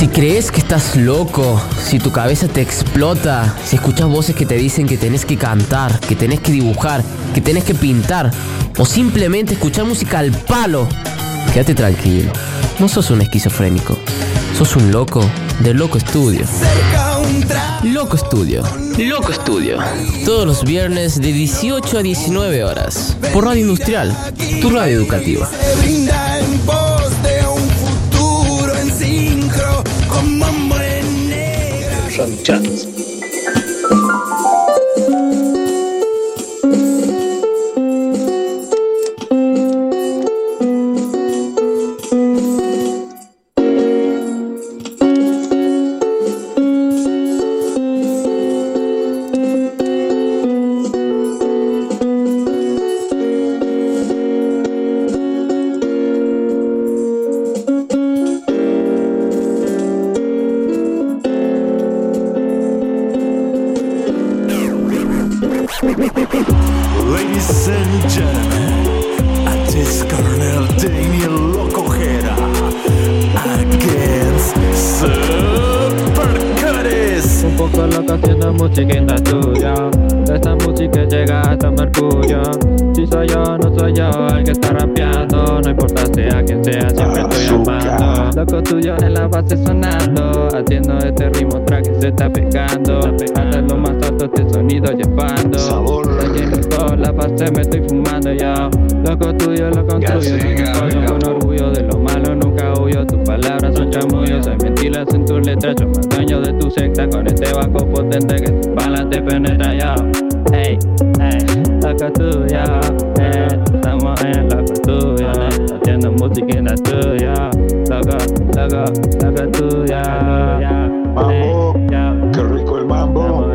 Si crees que estás loco, si tu cabeza te explota, si escuchas voces que te dicen que tenés que cantar, que tenés que dibujar, que tenés que pintar, o simplemente escuchar música al palo, quédate tranquilo. No sos un esquizofrénico, sos un loco de Loco Estudio. Loco Estudio. Loco Estudio. Todos los viernes de 18 a 19 horas. Por Radio Industrial, tu radio educativa. Jones. Mambo, qué rico el mambo.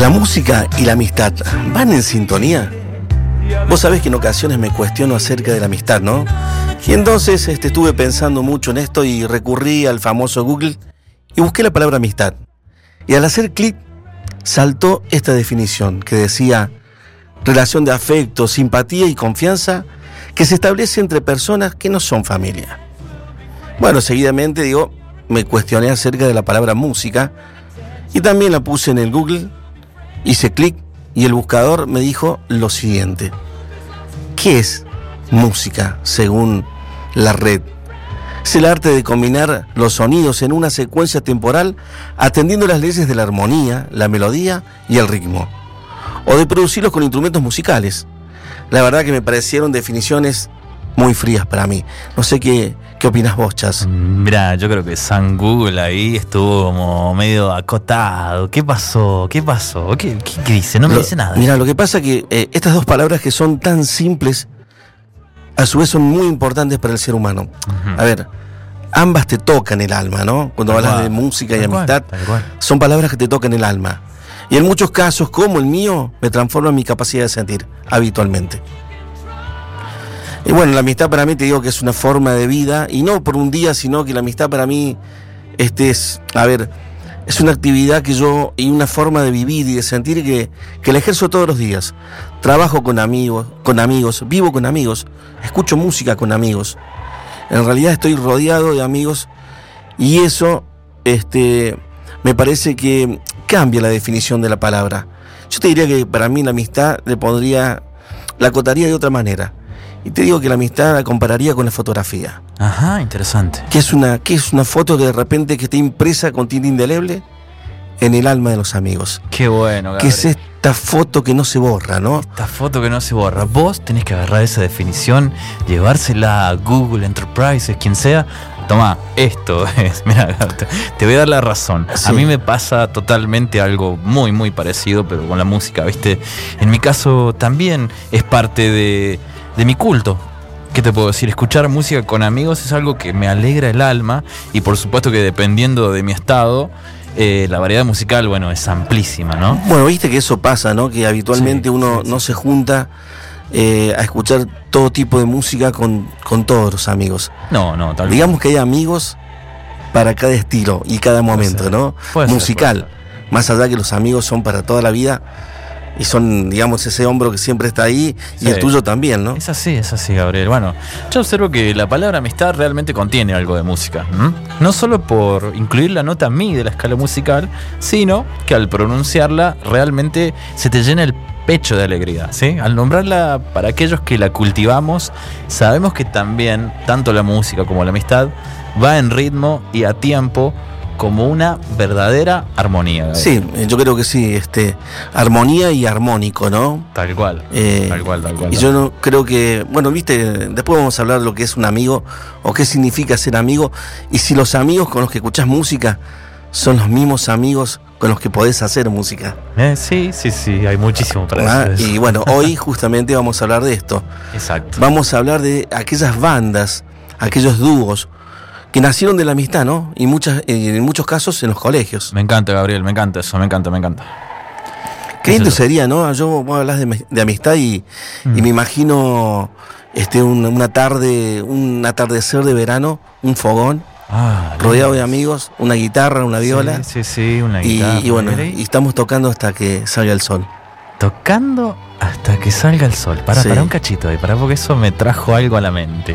¿La música y la amistad van en sintonía? Vos sabés que en ocasiones me cuestiono acerca de la amistad, ¿no? Y entonces este, estuve pensando mucho en esto y recurrí al famoso Google y busqué la palabra amistad. Y al hacer clic saltó esta definición que decía relación de afecto, simpatía y confianza que se establece entre personas que no son familia. Bueno, seguidamente digo, me cuestioné acerca de la palabra música y también la puse en el Google, hice clic y el buscador me dijo lo siguiente. ¿Qué es música según la red? Es el arte de combinar los sonidos en una secuencia temporal atendiendo las leyes de la armonía, la melodía y el ritmo. O de producirlos con instrumentos musicales. La verdad que me parecieron definiciones muy frías para mí. No sé qué, qué opinas vos, Chas. Mira, yo creo que San Google ahí estuvo como medio acotado. ¿Qué pasó? ¿Qué pasó? ¿Qué, qué- qué dice? No me Lo- dice nada. Mira, lo que pasa que eh, estas dos palabras que son tan simples, a su vez son muy importantes para el ser humano. A ver, ambas te tocan el alma, ¿no? Cuando Tal hablas cual, de música y cual, amistad, cual. son palabras que te tocan el alma. Y en muchos casos, como el mío, me transforman mi capacidad de sentir habitualmente. Y bueno, la amistad para mí te digo que es una forma de vida, y no por un día, sino que la amistad para mí este es, a ver, es una actividad que yo, y una forma de vivir y de sentir que, que la ejerzo todos los días. Trabajo con amigos, con amigos, vivo con amigos, escucho música con amigos. En realidad estoy rodeado de amigos y eso este, me parece que cambia la definición de la palabra. Yo te diría que para mí la amistad le pondría, la acotaría de otra manera. Y te digo que la amistad la compararía con la fotografía. Ajá, interesante. que es una, que es una foto que de repente que está impresa con tinta indeleble en el alma de los amigos. Qué bueno, Que es Gabriel. esta foto que no se borra, ¿no? Esta foto que no se borra. Vos tenés que agarrar esa definición, llevársela a Google Enterprises, quien sea. Toma, esto es. Mira, te- te voy a dar la razón. Sí. A mí me pasa totalmente algo muy, muy parecido, pero con la música, ¿viste? En mi caso también es parte de, de mi culto. ¿Qué te puedo decir? Escuchar música con amigos es algo que me alegra el alma y por supuesto que dependiendo de mi estado, eh, la variedad musical, bueno, es amplísima, ¿no? Bueno, viste que eso pasa, ¿no? Que habitualmente Sí, uno sí, no se junta eh, a escuchar todo tipo de música con, con todos los amigos. No, no, tal Digamos que hay amigos para cada estilo y cada momento. ¿no? Puede ser, Musical. Más allá que los amigos son para toda la vida y son, digamos, ese hombro que siempre está ahí y el tuyo también, ¿no? Es así, es así, Gabriel. Bueno, yo observo que la palabra amistad realmente contiene algo de música. No solo por incluir la nota mi de la escala musical, sino que al pronunciarla realmente se te llena el pecho de alegría. ¿sí? Al nombrarla para aquellos que la cultivamos, sabemos que también, tanto la música como la amistad, va en ritmo y a tiempo como una verdadera armonía. Sí, yo creo que sí, este, armonía y armónico, ¿no? Tal cual. Eh, tal cual, tal cual. Y yo no creo que, bueno, viste, después vamos a hablar de lo que es un amigo o qué significa ser amigo y si los amigos con los que escuchás música son los mismos amigos con los que podés hacer música. Eh, sí, sí, sí, hay muchísimo para ¿ah? decir. Y bueno, hoy justamente vamos a hablar de esto. Exacto. Vamos a hablar de aquellas bandas, aquellos dúos que nacieron de la amistad, ¿no? Y muchas, eh, en muchos casos en los colegios. Me encanta, Gabriel, me encanta eso, me encanta, me encanta. Qué lindo sería, ¿no? Yo vos hablas de, de amistad y, Mm. y me imagino este un- una tarde, un atardecer de verano, un fogón, Ah, rodeado de amigos, una guitarra, una viola. Sí, sí, sí, una y, guitarra. y bueno, y estamos tocando hasta que salga el sol. tocando hasta que salga el sol. Para, Sí. para un cachito ahí, para porque eso me trajo algo a la mente.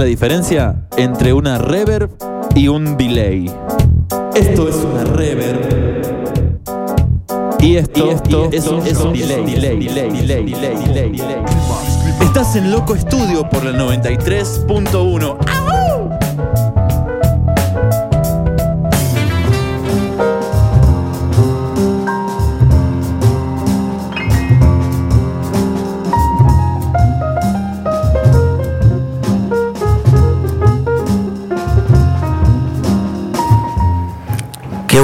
La diferencia entre una reverb y un delay? Esto es una reverb. Y esto, es, un- es un delay, delay, delay, delay, delay, delay, delay. Estás en Loco Estudio por la 93.1.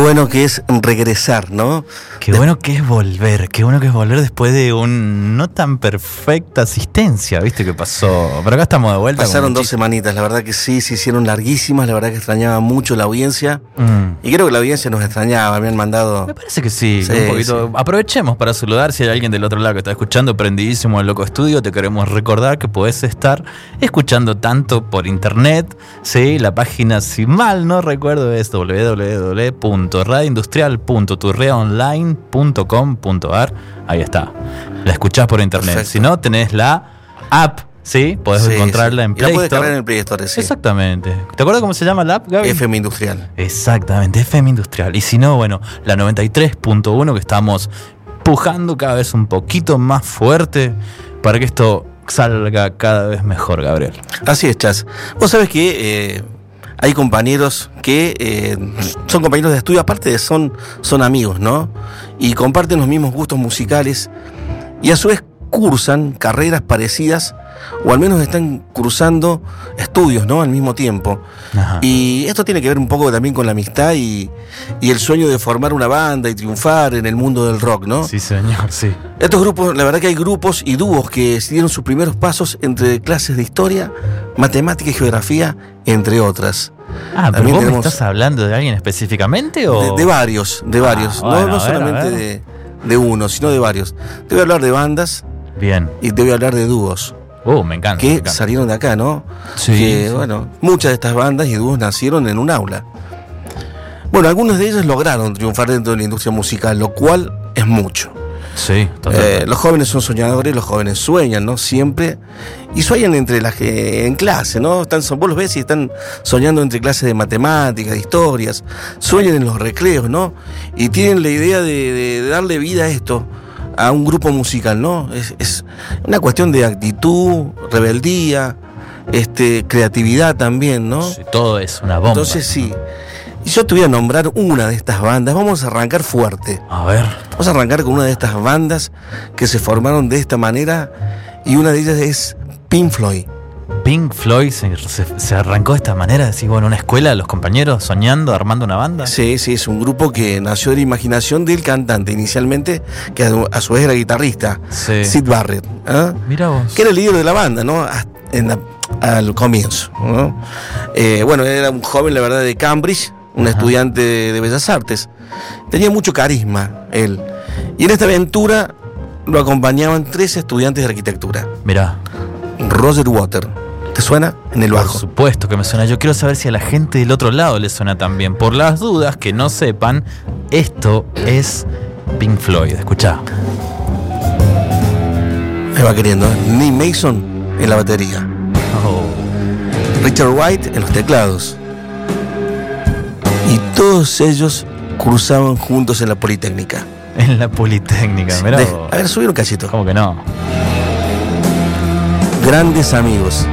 bueno que es regresar, ¿no? Qué bueno que es volver, qué bueno que es volver después de un no tan perfecta asistencia, ¿viste qué pasó? Pero acá estamos de vuelta. Pasaron dos semanitas, la verdad que sí, se hicieron larguísimas, la verdad que extrañaba mucho la audiencia. Mm. Y creo que la audiencia nos extrañaba, han mandado... Me parece que sí, Sí, un poquito. sí. Aprovechemos para saludar si hay alguien del otro lado que está escuchando, prendidísimo el Loco Estudio. Te queremos recordar que puedes estar escuchando tanto por internet, sí, la página, si mal no recuerdo, es www.radioindustrial.turreaonline.com.ar. Ahí está. La escuchás por internet. Perfecto. Si no, tenés la app, sí, podés Sí, encontrarla sí. en Y Play la puedes Store. cargar en el Play Store, sí. Exactamente. ¿Te acuerdas cómo se llama la app, Gaby? FM Industrial. Exactamente, FM Industrial. Y si no, bueno, la 93.1 que estamos pujando cada vez un poquito más fuerte para que esto salga cada vez mejor, Gabriel. Así es, Chas. Vos sabés que eh, hay compañeros que eh, son compañeros de estudio, aparte de son, son amigos, ¿no? Y comparten los mismos gustos musicales y a su vez cursan carreras parecidas o al menos están cruzando estudios, ¿no? Al mismo tiempo. Ajá. Y esto tiene que ver un poco también con la amistad y, y el sueño de formar una banda y triunfar en el mundo del rock, ¿no? Sí, señor, sí. Estos grupos, la verdad que hay grupos y dúos que dieron sus primeros pasos entre clases de historia, matemática y geografía, entre otras. Ah, pero me estás hablando de alguien específicamente o. De, de varios, de Ah, varios. bueno, no no ver, solamente de, de uno, sino de varios. Te voy a hablar de bandas Bien. y te voy a hablar de dúos Uh, me encanta. me que encanta. salieron de acá, ¿no? Sí, que, sí. bueno, muchas de estas bandas y dúos nacieron en un aula. Bueno, algunos de ellos lograron triunfar dentro de la industria musical, lo cual es mucho. Sí. Eh, los jóvenes son soñadores, los jóvenes sueñan, ¿no? Siempre. Y sueñan entre las que en clase, ¿no? Están, vos los ves y están soñando entre clases de matemáticas, de historias. Sueñan en los recreos, ¿no? Y tienen la idea de, de- de darle vida a esto, a un grupo musical, ¿no? Es, es una cuestión de actitud, rebeldía, este, creatividad también, ¿no? Sí, todo es una bomba. Entonces sí. Y yo te voy a nombrar una de estas bandas. Vamos a arrancar fuerte. A ver. Vamos a arrancar con una de estas bandas que se formaron de esta manera y una de ellas es Pink Floyd. Pink Floyd se, se- se arrancó de esta manera, decís, bueno, una escuela, los compañeros soñando, armando una banda. Sí, sí, es un grupo que nació de la imaginación del cantante inicialmente, que a su- vez era guitarrista, Sí. Sid Barrett, ¿ah? Mira vos. que era el líder de la banda, ¿no? Hasta en la- al comienzo. ¿no? Eh, bueno, era un joven, la verdad, de Cambridge, un Ajá. estudiante de, de Bellas Artes. Tenía mucho carisma él. Y en esta aventura lo acompañaban tres estudiantes de arquitectura. Mirá. Roger Water. ¿Te suena? En el Por bajo. supuesto que me suena. Yo quiero saber si a la gente del otro lado le suena también. Por las dudas que no sepan, esto es Pink Floyd. Escuchá. Me va queriendo. ¿eh? Nick Mason en la batería. Oh, Richard White en los teclados. Y todos ellos cruzaban juntos en la Politécnica. en la Politécnica, mirá De- a ver, subir un cachito. ¿Cómo que no? Grandes amigos.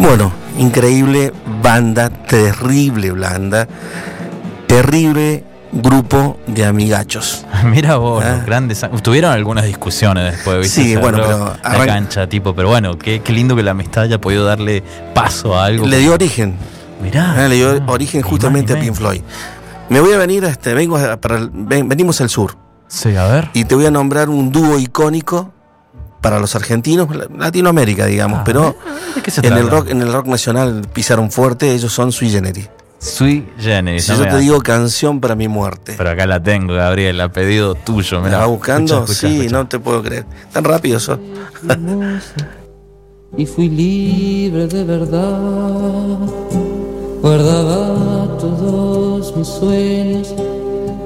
Bueno, increíble banda, terrible banda, terrible grupo de amigachos. Mira vos, Ah. los grandes. Tuvieron algunas discusiones después, ¿viste? Sí, bueno, pero La cancha, tipo, pero bueno, qué, qué lindo que la amistad haya podido darle paso a algo. Le dio origen, Mirá. ah, le dio ah, origen más justamente a Pink. Floyd. Me voy a venir, este, vengo a- para ven- venimos al sur Sí, a ver. y te voy a nombrar un dúo icónico para los argentinos, la- Latinoamérica, digamos, Ah, pero ¿De qué se en el rock, en el rock nacional pisaron fuerte, ellos son sui generis. Sui Generis. Si no yo te digo canción para mi muerte. Pero acá la tengo, Gabriel, a pedido tuyo. ¿Me la vas buscando? Escucha, escucha, sí, escucha. no te puedo creer. Tan rápido sos. y fui libre de verdad. Guardaba todos mis sueños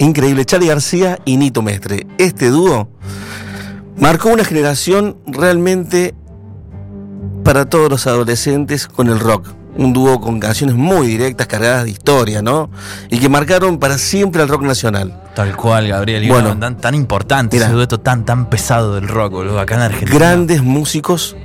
Increíble. Charlie García y Nito Mestre. Este dúo marcó una generación realmente para todos los adolescentes con el rock. Un dúo con canciones muy directas, cargadas de historia, ¿no? Y que marcaron para siempre al rock nacional. Tal cual, Gabriel. Y Bueno. tan, tan importante ese dueto tan, tan pesado del rock, boludo, acá en Argentina. Grandes músicos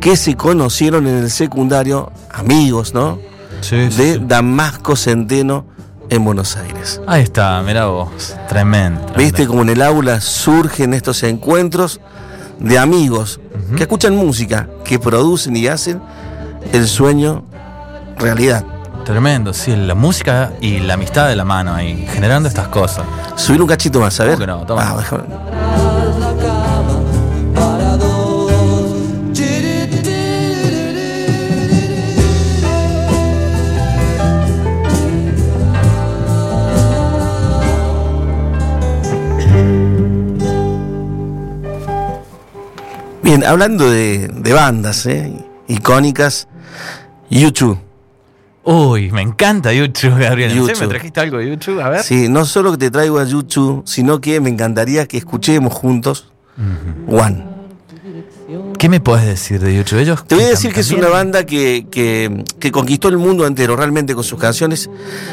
que se conocieron en el secundario, amigos, ¿no? Sí, sí, De sí. Damasco Centeno en Buenos Aires. Ahí está, mirá vos. Tremendo. ¿Viste como en el aula surgen estos encuentros de amigos que escuchan música, que producen y hacen el sueño realidad? Tremendo, sí, la música y la amistad de la mano ahí, generando estas cosas. Subir un cachito más, a ver. ¿Cómo que no? Toma. Ah, Bien, hablando de, de bandas ¿eh? icónicas, YouTube. Uy, me encanta YouTube, Gabriel. No sé, YouTube. ¿Me trajiste algo de YouTube? A ver. Sí, no solo que te traigo a YouTube, sino que me encantaría que escuchemos juntos One. ¿Qué me puedes decir de YouTube? Ellos Te voy a decir que es una banda que, que- que conquistó el mundo entero realmente con sus canciones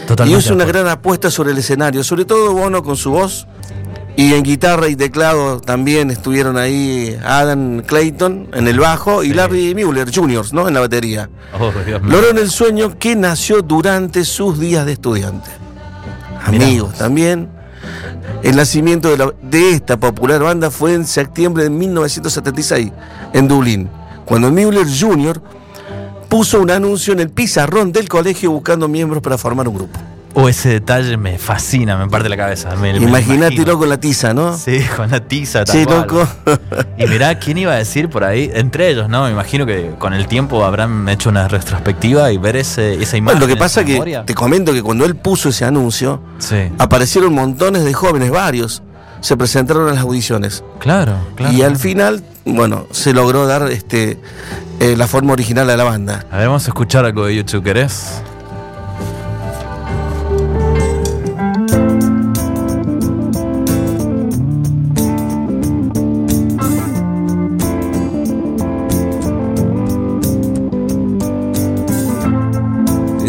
Totalmente y es una gran apuesta sobre el escenario, sobre todo Bono con su voz y en guitarra y teclado también estuvieron ahí Adam Clayton en el bajo y Sí. Larry Mueller Jr. ¿no? en la batería. Oh. Lograron el sueño que nació durante sus días de estudiante. Amigos también. El nacimiento de, la- de esta popular banda fue en septiembre de 1976 en Dublín, cuando Mueller Jr. puso un anuncio en el pizarrón del colegio buscando miembros para formar un grupo. Oh, ese detalle me fascina, me parte la cabeza. Me, me lo Imagínate imagino. con la tiza, ¿no? Sí, con la tiza. tal Sí, cual. loco. Y mirá, ¿quién iba a decir por ahí? Entre ellos, ¿no? Me imagino que con el tiempo habrán hecho una retrospectiva y ver ese, esa imagen. Bueno, lo que pasa que memoria. te comento que cuando él puso ese anuncio, Sí, aparecieron montones de jóvenes, varios, se presentaron a las audiciones. claro, claro. Y al final, bueno, se logró dar este eh, la forma original a la banda. A ver, vamos a escuchar algo de YouTube, ¿querés?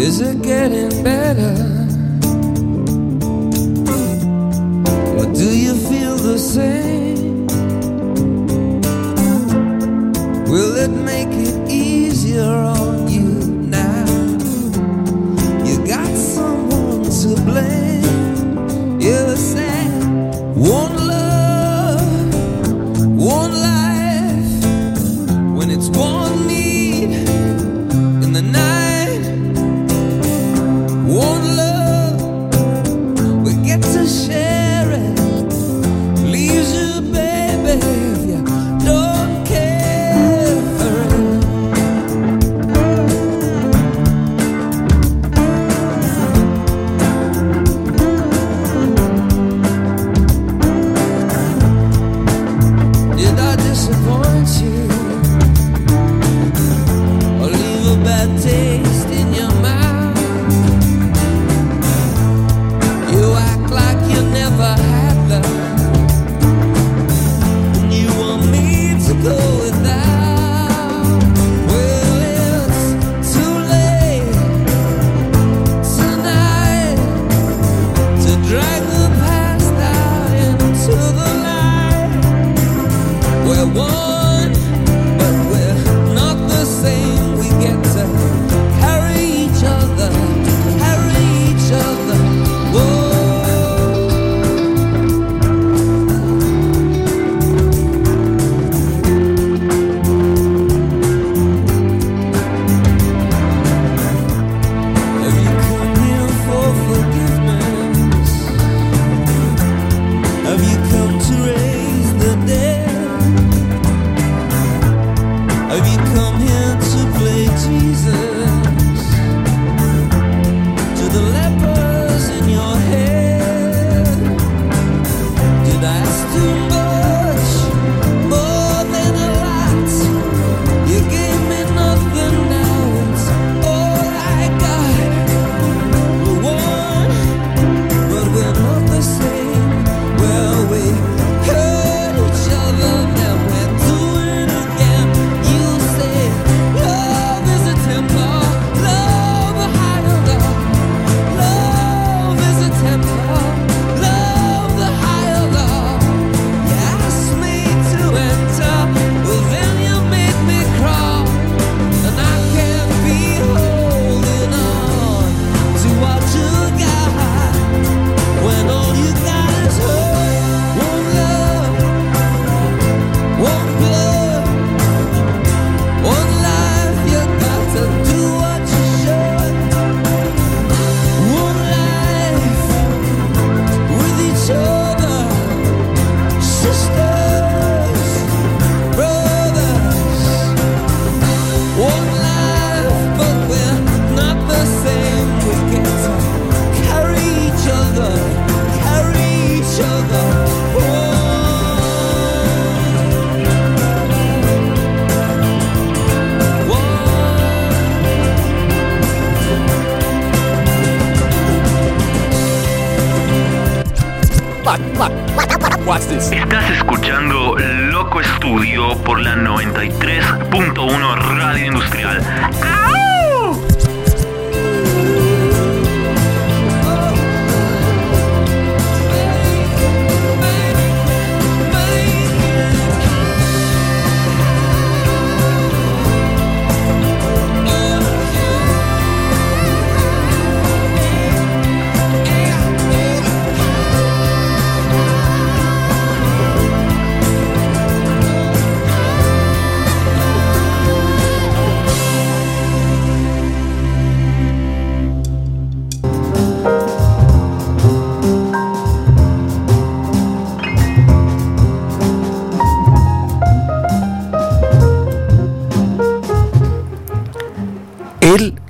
Is it getting better?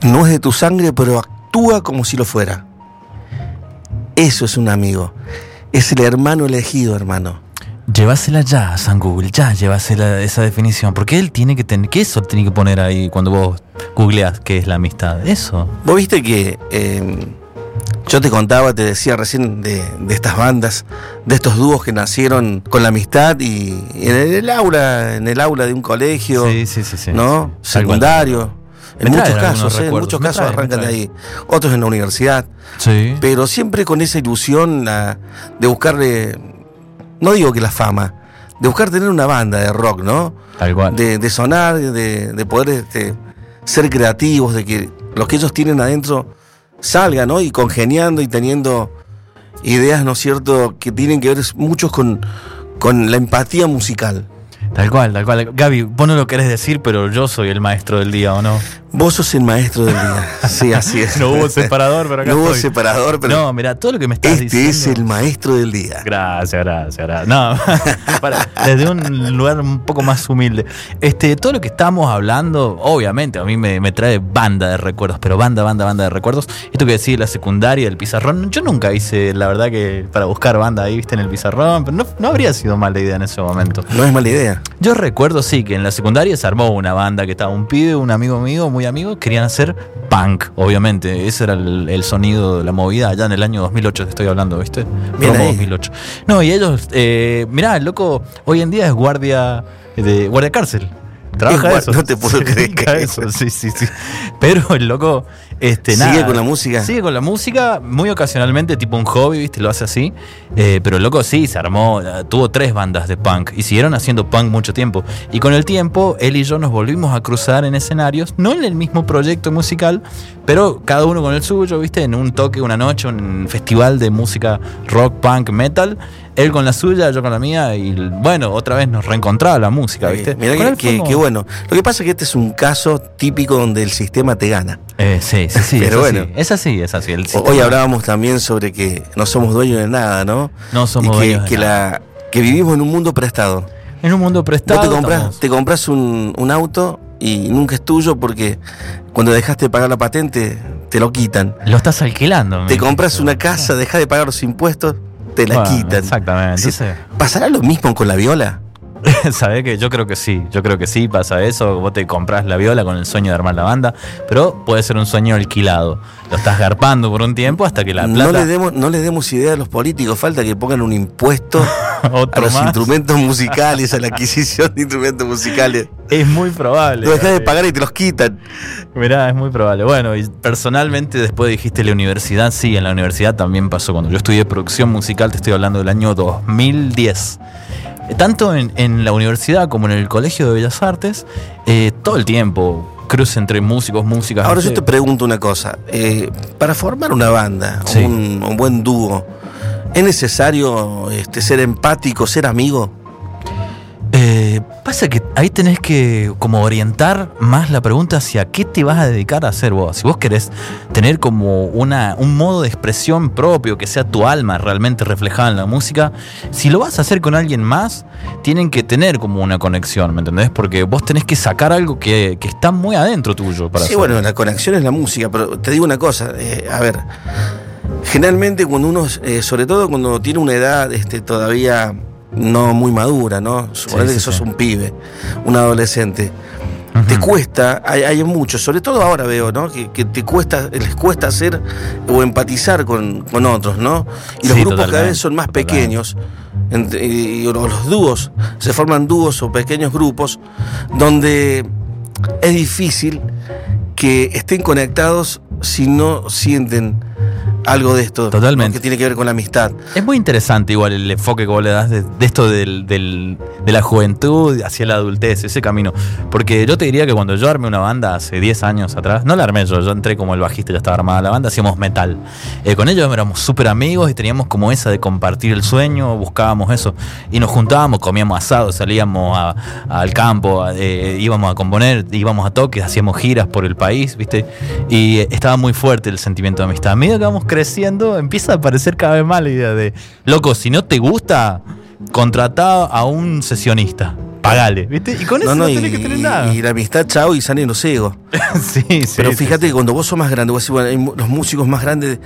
No es de tu sangre, pero actúa como si lo fuera. Eso es un amigo. Es el hermano elegido, hermano. Llévasela ya, San Google, ya, llévasela esa definición. Porque él tiene que tener. ¿Qué eso tiene que poner ahí cuando vos googleás qué es la amistad? Eso. Vos viste que eh, yo te contaba, te decía recién de, de estas bandas, de estos dúos que nacieron con la amistad y, y en el aula, en el aula de un colegio, Sí, sí, sí. ¿no? Secundario. En muchos casos, ¿eh? en muchos me casos arrancan de ahí. Otros en la universidad. Sí. Pero siempre con esa ilusión la- de buscarle, no digo que la fama, de buscar tener una banda de rock, ¿no? Tal cual. De, de sonar, de, de poder este, ser creativos, de que los que ellos tienen adentro salgan, ¿no? Y congeniando y teniendo ideas, ¿no es cierto?, que tienen que ver muchos con, con la empatía musical. Tal cual, tal cual. Gaby, vos no lo querés decir, pero yo soy el maestro del día, ¿o no? Vos sos el maestro del día. Sí, así es. No hubo separador, pero acá No hubo estoy. separador, pero No, mira, todo lo que me estás este diciendo. es el maestro del día. Gracias, gracias, gracias. No, para- desde un lugar un poco más humilde. Este, todo lo que estamos hablando, obviamente, a mí me, me trae banda de recuerdos, pero banda, banda, banda de recuerdos. Esto que decís, la secundaria, el pizarrón, yo nunca hice, la verdad que para buscar banda ahí, viste, en el pizarrón, pero no, no habría sido mala idea en ese momento. No es mala idea. Yo recuerdo, sí, que en la secundaria se armó una banda que estaba un pibe, un amigo mío, muy amigo, querían hacer punk, obviamente. Ese era el, el sonido de la movida allá en el año 2008, te estoy hablando, ¿viste? Promo. 2008. No, y ellos, eh, mirá, el loco hoy en día es guardia de guardia cárcel. Trabaja eso. no te puedo creer. a eso, sí, sí, sí. Pero el loco, este, ¿Sigue nada. con la música? Sigue con la música, muy ocasionalmente, tipo un hobby, ¿viste? Lo hace así. Eh, pero el loco sí, se armó, eh, tuvo tres bandas de punk y siguieron haciendo punk mucho tiempo. Y con el tiempo, él y yo nos volvimos a cruzar en escenarios, no en el mismo proyecto musical, pero cada uno con el suyo, ¿viste? En un toque, una noche, un festival de música rock, punk, metal. Él con la suya, yo con la mía, y bueno, otra vez nos reencontraba la música, ¿viste? Mira Con que, que- fuimos- que bueno. Lo que pasa es que este es un caso típico donde el sistema te gana. Eh, sí, sí, sí. Pero es así, bueno. es así, es así. El Hoy hablábamos también sobre que no somos dueños de nada, ¿no? No somos y que, dueños de que nada. la que vivimos en un mundo prestado. En un mundo Vos prestado. te compras, estamos- te compras un, un auto y nunca es tuyo porque cuando dejaste de pagar la patente te lo quitan. Lo estás alquilando. Te compras una casa, dejas de pagar los impuestos, te la Bueno, quitan. Exactamente. Entonces, ¿Pasará lo mismo con la viola? ¿sabés que Yo creo que sí. Yo creo que sí pasa eso. Vos te compras la viola con el sueño de armar la banda, pero puede ser un sueño alquilado. Lo estás garpando por un tiempo hasta que la No plata. le, demos, no le demos idea a los políticos, falta que pongan un impuesto a los más. instrumentos musicales, a la adquisición de instrumentos musicales. Es muy probable. Lo dejas de pagar y te los quitan. Mirá, es muy probable. Bueno, y personalmente después dijiste la universidad, sí, en la universidad también pasó. Cuando yo estudié producción musical, te estoy hablando del año 2010. Tanto en, en la universidad como en el Colegio de Bellas Artes, eh, todo el tiempo, cruce entre músicos, músicas. Ahora yo te pregunto una cosa. eh, para formar una banda, Sí. un, un buen dúo, ¿es necesario este, ser empático, ser amigo? Eh, pasa que ahí tenés que como orientar más la pregunta hacia qué te vas a dedicar a hacer vos. Si vos querés tener como una, un modo de expresión propio, que sea tu alma realmente reflejada en la música, si lo vas a hacer con alguien más, tienen que tener como una conexión, ¿me entendés? Porque vos tenés que sacar algo que, que está muy adentro tuyo para Sí, bueno, la conexión es la música, pero te digo una cosa, eh, a ver, generalmente cuando uno, eh, sobre todo cuando tiene una edad este, todavía no muy madura, ¿no? Suponete sí, que sos sí. un pibe, un adolescente. Te cuesta, hay, hay muchos, sobre todo ahora veo, ¿no? Que, que te cuesta, les cuesta hacer o empatizar con, con otros, ¿no? Y los grupos cada vez son más pequeños. Entre- y, y los los dúos, se forman dúos o pequeños grupos donde es difícil que estén conectados si no sienten algo de esto. Que tiene que ver con la amistad. Es muy interesante igual el enfoque que vos le das de, de esto del, del- de la juventud hacia la adultez, ese camino. Porque yo te diría que cuando yo armé una banda hace 10 años atrás, no la armé yo, yo entré como el bajista, ya estaba armada la banda, hacíamos metal. Eh, con ellos éramos súper amigos y teníamos como esa de compartir el sueño, buscábamos eso. Y nos juntábamos, comíamos asado, salíamos a- al campo, eh, íbamos a componer, íbamos a toques, hacíamos giras por el país, ¿viste? Y eh, estaba muy fuerte el sentimiento de amistad. A medida que vamos creciendo, empieza a aparecer cada vez más la idea de, loco, si no te gusta, contratá a un sesionista. Pagale, ¿viste? Y con eso no, tenés que tener nada. y la amistad, chao, y salen los ciegos. sí, sí. Pero fíjate sí. que cuando vos sos más grande, vos decís, bueno, los músicos más grandes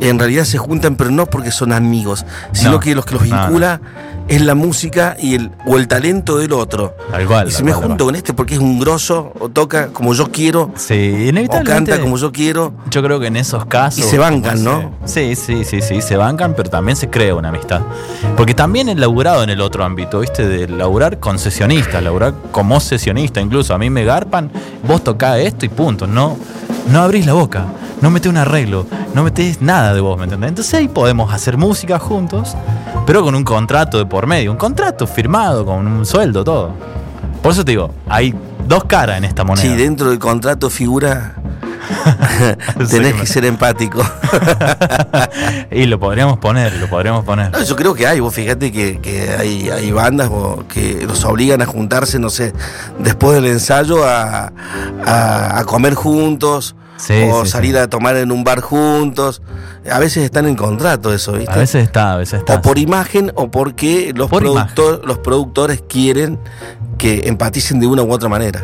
en realidad se juntan, pero no porque son amigos, sino No. que los que los No, no. Es la música y el, o el talento del otro. Tal cual. y si me cual, junto con este porque es un grosso, o toca como yo quiero, Sí, o canta como yo quiero, Yo creo que en esos casos. Y se bancan, ¿no? Sí, sí, sí, sí, se bancan, pero también se crea una amistad. Porque también he laburado en el otro ámbito, ¿viste? De laburar con sesionistas, laburar como sesionista incluso. A mí me garpan, vos tocás esto y punto. No, no abrís la boca, no metés un arreglo, no metés nada de vos, ¿me entendés? Entonces ahí podemos hacer música juntos, pero con un contrato de por medio, un contrato firmado, con un sueldo, todo. Por eso te digo, hay dos caras en esta moneda. sí, dentro del contrato figura tenés que ser empático. y lo podríamos poner, lo podríamos poner. No, yo creo que hay, vos fíjate que, que hay, hay bandas que los obligan a juntarse, no sé, después del ensayo a, a- a comer juntos Sí, o sí, salir sí. a tomar en un bar juntos. A veces están en contrato eso, ¿viste? A veces está, a veces está. o por imagen o porque los, Por productor- los productores quieren que empaticen de una u otra manera.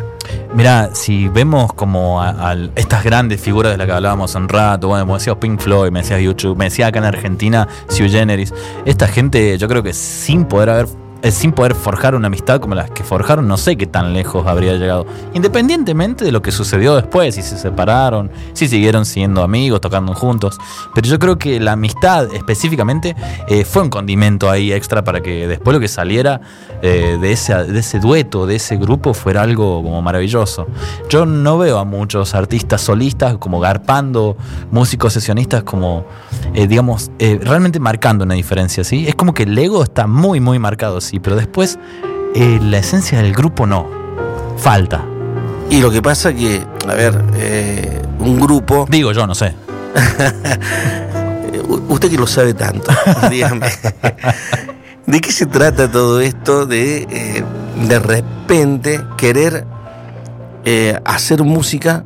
Mira, si vemos como a, a estas grandes figuras de las que hablábamos hace un rato, bueno, me decías Pink Floyd, me decías YouTube, me decía acá en Argentina Sui Generis, esta gente yo creo que sin poder haber sin poder forjar una amistad como las que forjaron, no sé qué tan lejos habría llegado. Independientemente de lo que sucedió después, si se separaron, si siguieron siendo amigos, tocando juntos. Pero yo creo que la amistad específicamente eh, fue un condimento ahí extra para que después lo que saliera eh, de, ese, de ese dueto, de ese grupo, fuera algo como maravilloso. Yo no veo a muchos artistas solistas como garpando, músicos sesionistas como, eh, digamos, realmente marcando una diferencia, ¿sí? Es como que el ego está muy, muy marcado, pero después eh, la esencia del grupo no. Falta. Y lo que pasa que, a ver, eh, un grupo, Digo yo, no sé. usted que lo sabe tanto, dígame, ¿de qué se trata todo esto de eh, de repente querer hacer música?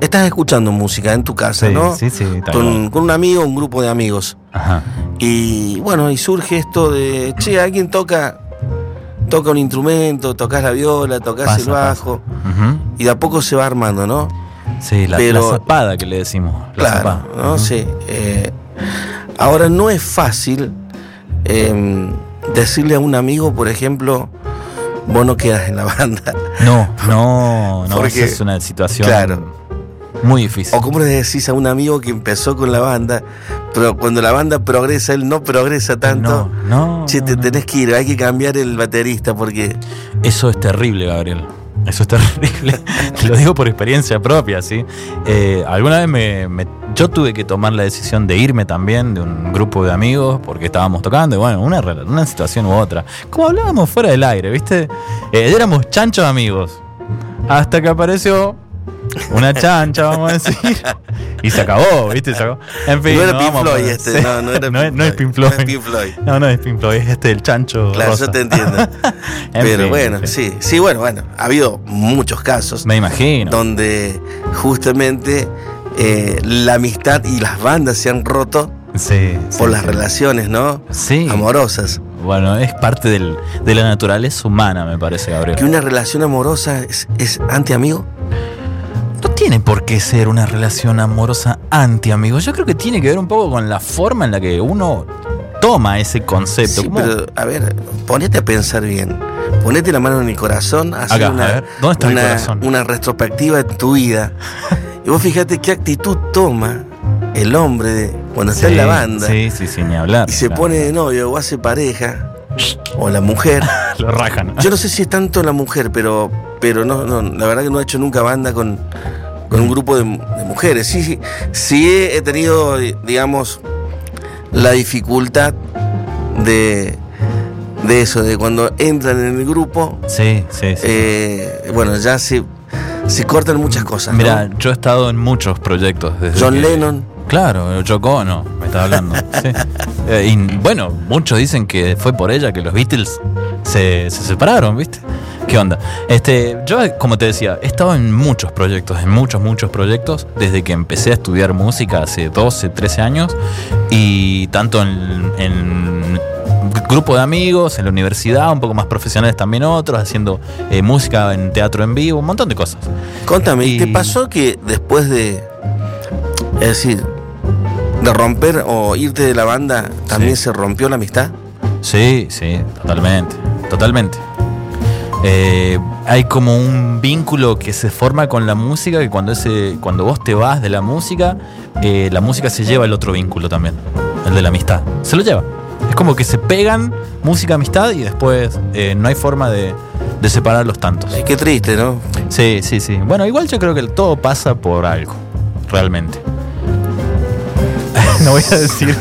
Estás escuchando música en tu casa, Sí, ¿no? sí, sí, Con, con un amigo, un grupo de amigos. Ajá. Y bueno, y surge esto de, che, alguien toca, toca un instrumento, tocas la viola, tocas Pasa, el bajo, Ujú. y de a poco se va armando, ¿no? Sí, la, Pero- la zapada que le decimos. La Claro, zapada. ¿no? Ujú. Sí. eh, ahora no es fácil eh, decirle a un amigo, por ejemplo, vos no quedas en la banda. No, no, no, Porque- esa es una situación Claro. muy difícil. O cómo le decís a un amigo que empezó con la banda, pero cuando la banda progresa, él no progresa tanto. No, no, Che, te no. tenés que ir, hay que cambiar el baterista porque. Eso es terrible, Gabriel. Eso es terrible. Te lo digo por experiencia propia, ¿sí? Eh, alguna vez me, yo tuve que tomar la decisión de irme también de un grupo de amigos porque estábamos tocando, y bueno, una, una situación u otra. Como hablábamos fuera del aire, ¿viste? Eh, éramos chanchos amigos. Hasta que apareció una chancha, vamos a decir. Y se acabó, ¿viste? Se acabó. En fin, no era no Pink Floyd poner- este, sí. no, no era no, es- no es Pink No Floyd. es Pink Floyd. No, no es Pink Floyd, es este el chancho. Claro, rosa. yo te entiendo. En Pero fin, bueno, sí, sí, bueno, bueno, ha habido muchos casos Me imagino. donde justamente eh, la amistad y las bandas se han roto Sí, por sí, las sí. relaciones, ¿no? Sí. Amorosas. Bueno, es parte del- de la naturaleza humana, me parece, Que Gabriel. una relación amorosa es, es anti-amigo. Tiene por qué ser una relación amorosa anti-amigo. Yo creo que tiene que ver un poco con la forma en la que uno toma ese concepto. Sí, pero a ver, ponete a pensar bien. Ponete la mano en el corazón, hacer Acá, a una, ver, ¿dónde está mi una- corazón? una retrospectiva de tu vida. Y vos fíjate qué actitud toma el hombre de- cuando está en la Sí, banda Sí, sí, sí, ni hablar. y se claro. pone de novio o hace pareja, o la mujer. Lo rajan. Yo no sé si es tanto la mujer, pero, pero no, no, la verdad que no he hecho nunca banda con, con un grupo de, de mujeres. Sí, sí, sí he, tenido, digamos, la dificultad de, de eso, de cuando entran en el grupo, Sí, sí, sí. eh, bueno, ya se, se cortan muchas cosas. ¿no? Mira, yo he estado en muchos proyectos. Desde John que- Lennon. Claro, Yoko Ono, me estaba hablando. sí. Eh, y bueno, muchos dicen que fue por ella que los Beatles se, se separaron, ¿viste? ¿Qué onda? Este, yo, como te decía, he estado en muchos proyectos, en muchos, muchos proyectos, desde que empecé a estudiar música hace 12, 13 años, y tanto en, en grupo de amigos, en la universidad, un poco más profesionales también otros, haciendo eh, música en teatro en vivo, un montón de cosas. Contame, Y- ¿te pasó que después de, es decir, de romper o irte de la banda, también Sí. se rompió la amistad? Sí, sí, totalmente, totalmente. Eh, hay como un vínculo que se forma con la música que cuando ese, cuando vos te vas de la música, eh, la música se lleva el otro vínculo también, el de la amistad. Se lo lleva. Es como que se pegan música, amistad y después eh, no hay forma de, de separarlos tantos. Ay, qué triste, ¿no? Sí, sí, sí. Bueno, igual yo creo que todo pasa por algo, realmente. no voy a decir.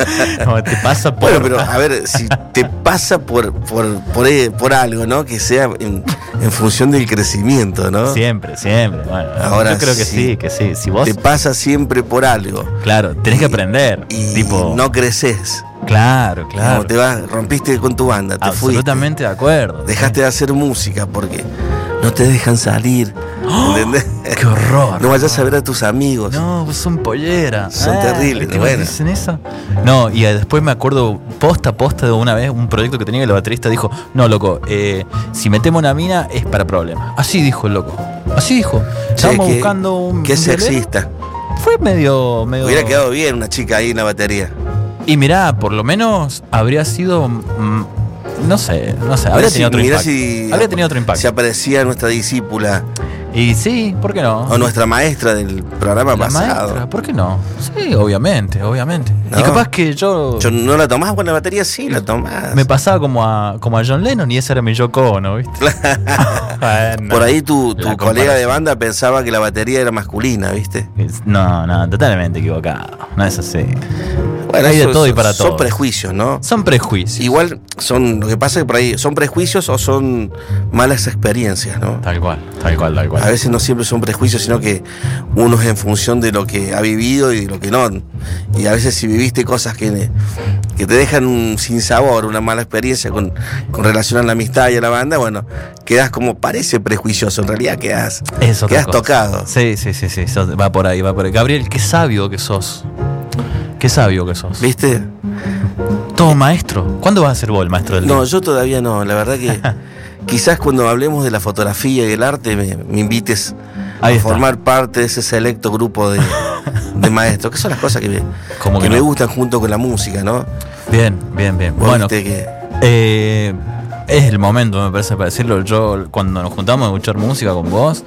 no, te pasa por. Bueno, pero a ver, si te pasa por, por, por, eh, por algo, ¿no? Que sea en, en función del crecimiento, ¿no? Siempre, siempre. Bueno, Ahora yo creo que sí. sí, que sí. Si vos. Te pasa siempre por algo. Claro, tenés que aprender. Y tipo. no creces. Claro, claro. Como te vas, rompiste con tu banda, te fuiste. Absolutamente de acuerdo. Dejaste de hacer música porque no te dejan salir. ¿Entendés? ¡Qué horror! No vayas a ver a tus amigos. No, vos son pollera. Son Ah, terribles, ¿viste bueno. dicen eso? No, y eh, después me acuerdo posta posta de una vez un proyecto que tenía que el baterista dijo, no, loco, eh, si metemos una mina es para problemas. Así dijo el loco. Así dijo. Estábamos buscando un. Qué sexista. Fue medio, medio. Hubiera quedado bien una chica ahí en la batería. Y mirá, por lo menos habría sido. No sé, no sé, habría tenido si- otro mirá impacto. si- habría tenido otro impacto. Si aparecía nuestra discípula Y sí, ¿por qué no? o nuestra maestra del programa La pasado. maestra, ¿por qué no? Sí, obviamente, obviamente. Y No. capaz que yo, Yo no la tomás con la batería, sí, la tomás. me pasaba como a, como a John Lennon y ese era mi Yoko Ono, ¿viste? Bueno. Por ahí tu, tu colega de banda pensaba que la batería era masculina, ¿viste? No, no, totalmente equivocado. No es así. Bueno, Hay de todo y son- para Son todo. prejuicios, ¿no? Son prejuicios. Igual son, lo que pasa es que por ahí, son prejuicios o son malas experiencias, ¿no? Tal cual, tal cual, tal cual. A veces no siempre son prejuicios, sino que uno es en función de lo que ha vivido y de lo que no. Y a veces si viviste cosas que, que te dejan un sinsabor, una mala experiencia con, con relación a la amistad y a la banda, bueno, quedas como parece prejuicioso, en realidad quedas, quedas tocado. Sí, sí, sí, sí. Va por ahí, va por ahí. Gabriel, qué sabio que sos. Qué sabio que sos. ¿Viste? Todo maestro. ¿Cuándo vas a ser vos el maestro del No, día? yo todavía no, la verdad que quizás cuando hablemos de la fotografía y el arte me, me invites Ahí a está. formar parte de ese selecto grupo de, de maestros, que son las cosas que, me, ¿Cómo que que me gustan junto con la música, ¿no? Bien, bien, bien. Bueno, que Eh, es el momento, me parece, para decirlo. Yo, cuando nos juntamos a escuchar música con vos,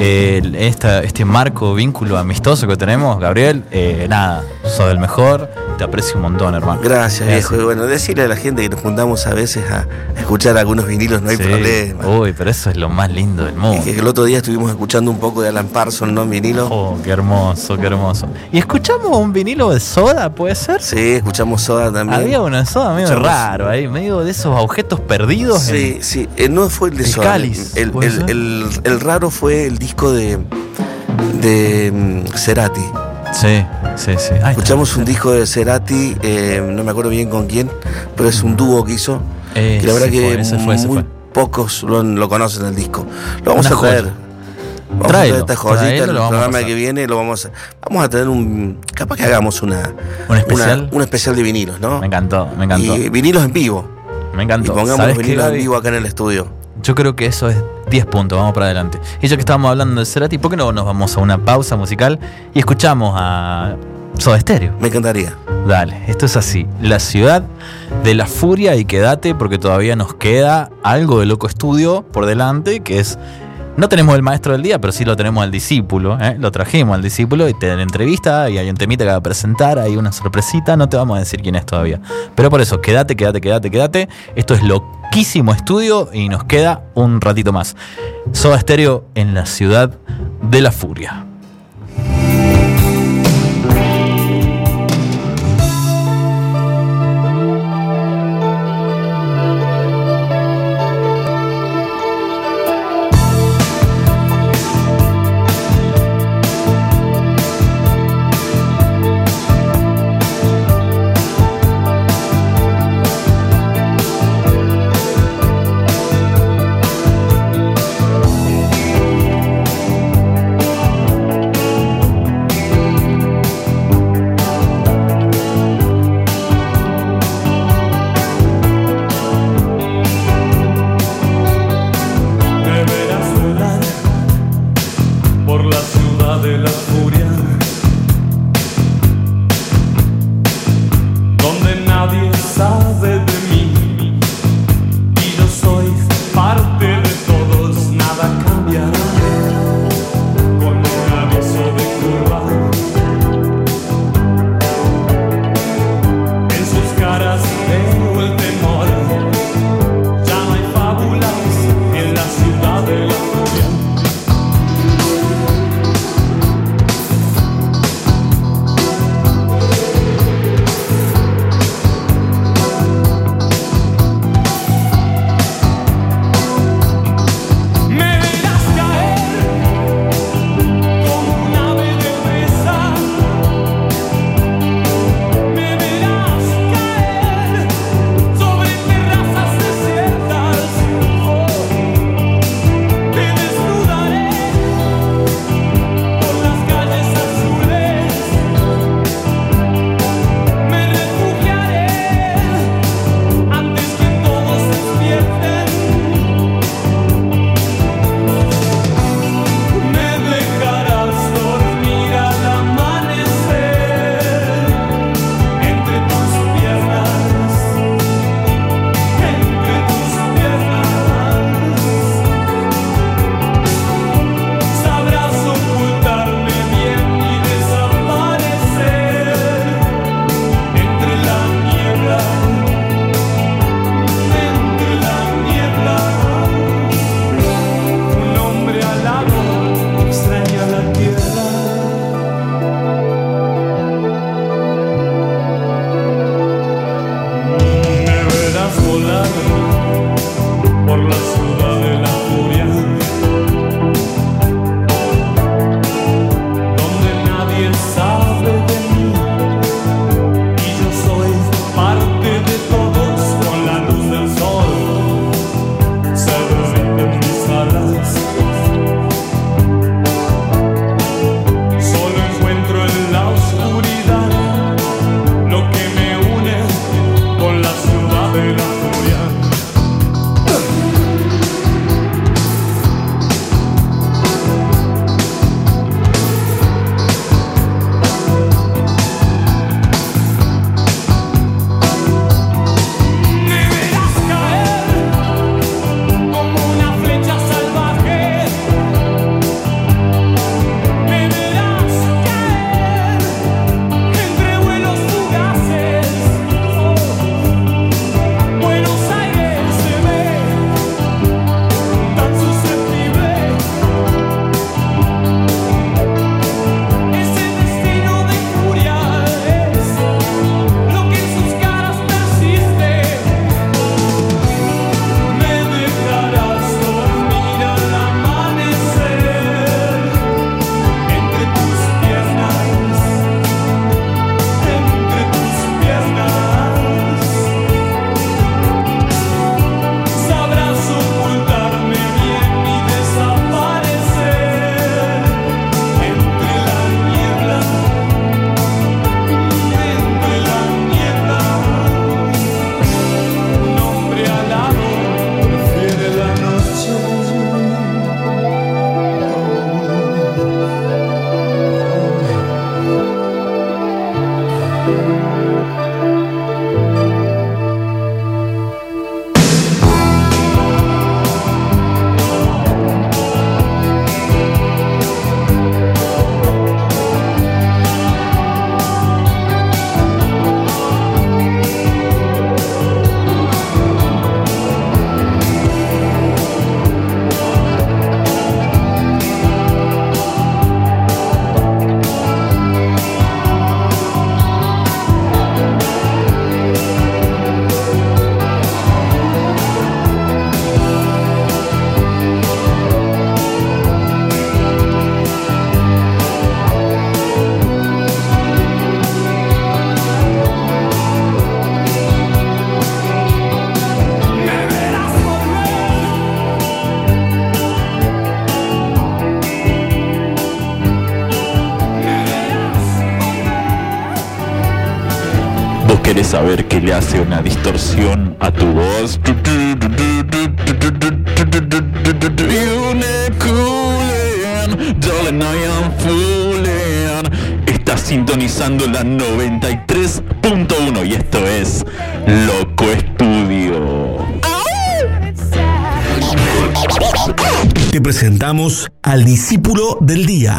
eh, esta, este marco, vínculo amistoso que tenemos, Gabriel, eh, nada, sos el mejor, te aprecio un montón, hermano. Gracias, viejo. Y bueno, decirle a la gente que nos juntamos a veces a escuchar algunos vinilos, no hay Sí. problema. Uy, pero eso es lo más lindo del mundo. Que el otro día estuvimos escuchando un poco de Alan Parsons, ¿no? En vinilo. Oh, qué hermoso, qué hermoso. ¿Y escuchamos un vinilo de soda, puede ser? Sí, escuchamos Soda también. Había uno de soda medio Escuchamos- raro ahí, medio de esos objetos perdidos. en- Sí, sí. Eh, no fue el de El Soda. cáliz, El, el- el raro fue el disco de, de mm, Cerati. Sí, sí, sí. Ahí está. Escuchamos un disco de Cerati, eh, no me acuerdo bien con quién, pero es un dúo que hizo. Eh, que la verdad que fue, ese fue, ese muy fue. pocos lo, lo conocen el disco. Lo vamos Una a traer. joya. Vamos a esta joyita el a programa que viene. Lo vamos a, vamos a tener un. Capaz que hagamos una. ¿Un especial? una- un especial de vinilos, ¿no? Me encantó, me encantó. Y vinilos en vivo. me Y encantó. pongamos ¿Sabes los qué, vinilos en vivo acá en el estudio. Yo creo que eso es 10 puntos, vamos para adelante. Y ya que estábamos hablando de Cerati, ¿por qué no nos vamos a una pausa musical y escuchamos a Soda Stereo? Me encantaría. Dale, esto es así. La ciudad de la furia y quédate porque todavía nos queda algo de loco estudio por delante, que es... No tenemos el maestro del día, pero sí lo tenemos al discípulo. ¿eh? Lo trajimos al discípulo y te entrevista y hay un temita que va a presentar, hay una sorpresita, no te vamos a decir quién es todavía. Pero por eso, quédate, quédate, quédate, quédate. Esto es loquísimo estudio y nos queda un ratito más. Soda Stereo en la ciudad de la furia. Saber qué le hace una distorsión a tu voz? Estás sintonizando la 93.1 y esto es Loco Estudio. Te presentamos al discípulo del día.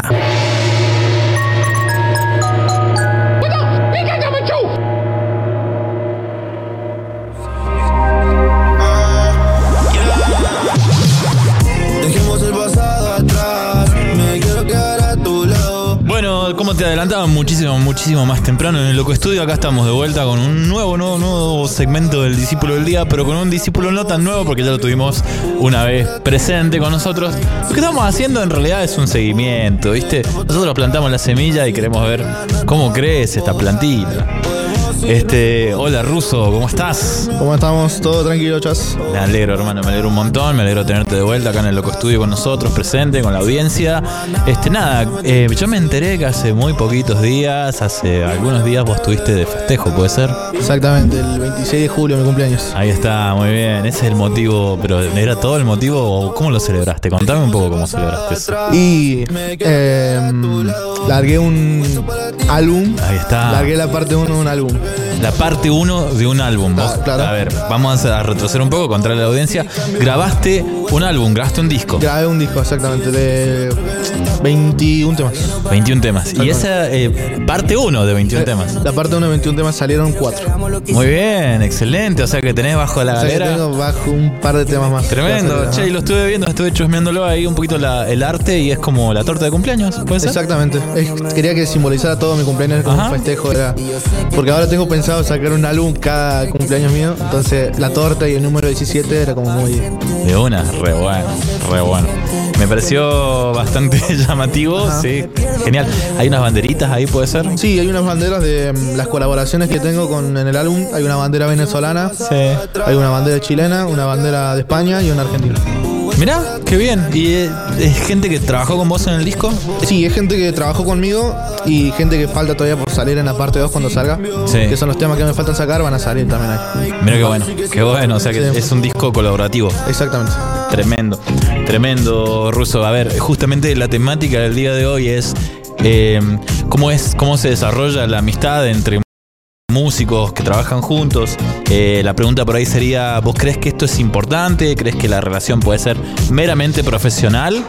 Como te adelantaba muchísimo, muchísimo más temprano en el Loco Estudio, acá estamos de vuelta con un nuevo, nuevo, nuevo segmento del discípulo del día, pero con un discípulo no tan nuevo porque ya lo tuvimos una vez presente con nosotros. Lo que estamos haciendo en realidad es un seguimiento, ¿viste? Nosotros plantamos la semilla y queremos ver cómo crece esta plantita. Este, hola Ruso, ¿cómo estás? ¿Cómo estamos? ¿Todo tranquilo, Chas? Me alegro, hermano, me alegro un montón, me alegro tenerte de vuelta acá en el Loco Estudio con nosotros, presente, con la audiencia. Este, nada, eh, yo me enteré que hace muy poquitos días, hace algunos días vos estuviste de festejo, ¿puede ser? Exactamente, el 26 de julio, mi cumpleaños. Ahí está, muy bien, ese es el motivo, pero ¿era todo el motivo o cómo lo celebraste? Contame un poco cómo celebraste eso. Y eh, largué un álbum. Ahí está. Largué la parte 1 de un álbum. La parte 1 de un álbum. Vos, Ah, claro. A ver, vamos a retroceder un poco, contarle a la audiencia. Grabaste un álbum, grabaste un disco. Grabé un disco, exactamente, de 21 temas. 21 temas. Y esa eh, parte 1 de 21 temas. La parte 1 de 21 temas salieron 4. Muy bien, excelente. O sea que tenés bajo la O sea que galera. tengo bajo un par de temas más. Tremendo, che, y lo estuve viendo, estuve chusmeándolo ahí un poquito la- el arte y es como la torta de cumpleaños, ¿puede ser? Exactamente. Es- quería que simbolizara todo mi cumpleaños como Ajá. un festejo. Era, porque ahora tengo pensado sacar un álbum cada cumpleaños mío. Entonces la torta y el número 17 era como muy... De una, re bueno, re bueno. Me pareció bastante llamativo, sí, genial. Hay unas banderitas ahí, ¿puede ser? Sí, hay unas banderas de mm, las colaboraciones que tengo con, en el álbum. Hay una bandera venezolana, Sí. hay una bandera chilena, una bandera de España y una argentina. Mirá, qué bien. ¿Y eh, es gente que trabajó con vos en el disco? Sí, es gente que trabajó conmigo y gente que falta todavía por salir en la parte 2 cuando salga. Sí. Que son los temas que me faltan sacar, van a salir también ahí. Mira qué bueno, qué bueno. O sea que Sí. es un disco colaborativo. Exactamente. Tremendo, tremendo, Ruso. A ver, justamente la temática del día de hoy es eh, cómo es, cómo se desarrolla la amistad entre músicos que trabajan juntos. Eh, la pregunta por ahí sería, ¿vos crees que esto es importante? ¿Crees que la relación puede ser meramente profesional?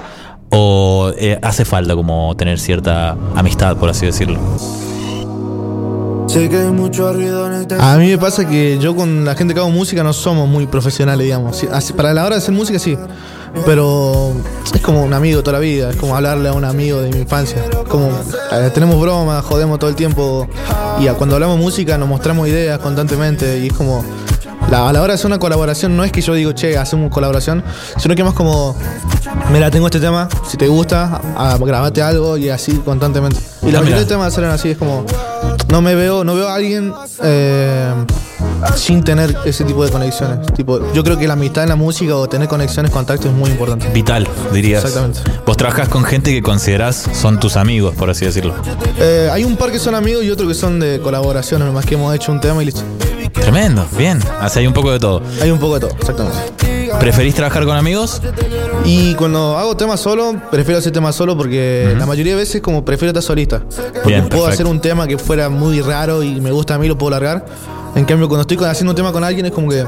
¿O eh, hace falta como tener cierta amistad, por así decirlo? Sé que hay mucho ruido en este A mí me pasa que yo con la gente que hago música no somos muy profesionales, digamos. Para la hora de hacer música sí. Pero es como un amigo toda la vida, es como hablarle a un amigo de mi infancia. Como eh, tenemos bromas, jodemos todo el tiempo y a- cuando hablamos música nos mostramos ideas constantemente y es como la- a la hora de hacer una colaboración no es que yo digo, che, hacemos colaboración, sino que más como, mira, tengo este tema, si te gusta, a- a- grabate algo y así constantemente. Y Ah, mira. de temas salen así, es como, no me veo, no veo a alguien eh, sin tener ese tipo de conexiones. Tipo, yo creo que la amistad en la música o tener conexiones, contactos es muy importante. Vital, dirías. Exactamente. Vos trabajás con gente que considerás son tus amigos, por así decirlo. Eh, hay un par que son amigos y otro que son de colaboraciones, nomás que hemos hecho un tema y listo. Tremendo, bien. Así hay un poco de todo. Hay un poco de todo, exactamente. ¿Preferís trabajar con amigos? Y cuando hago temas solo, prefiero hacer temas solo porque la mayoría de veces como prefiero estar solista. Porque Bien, puedo perfecto. hacer un tema que fuera muy raro y me gusta a mí, lo puedo largar. En cambio, cuando estoy haciendo un tema con alguien es como que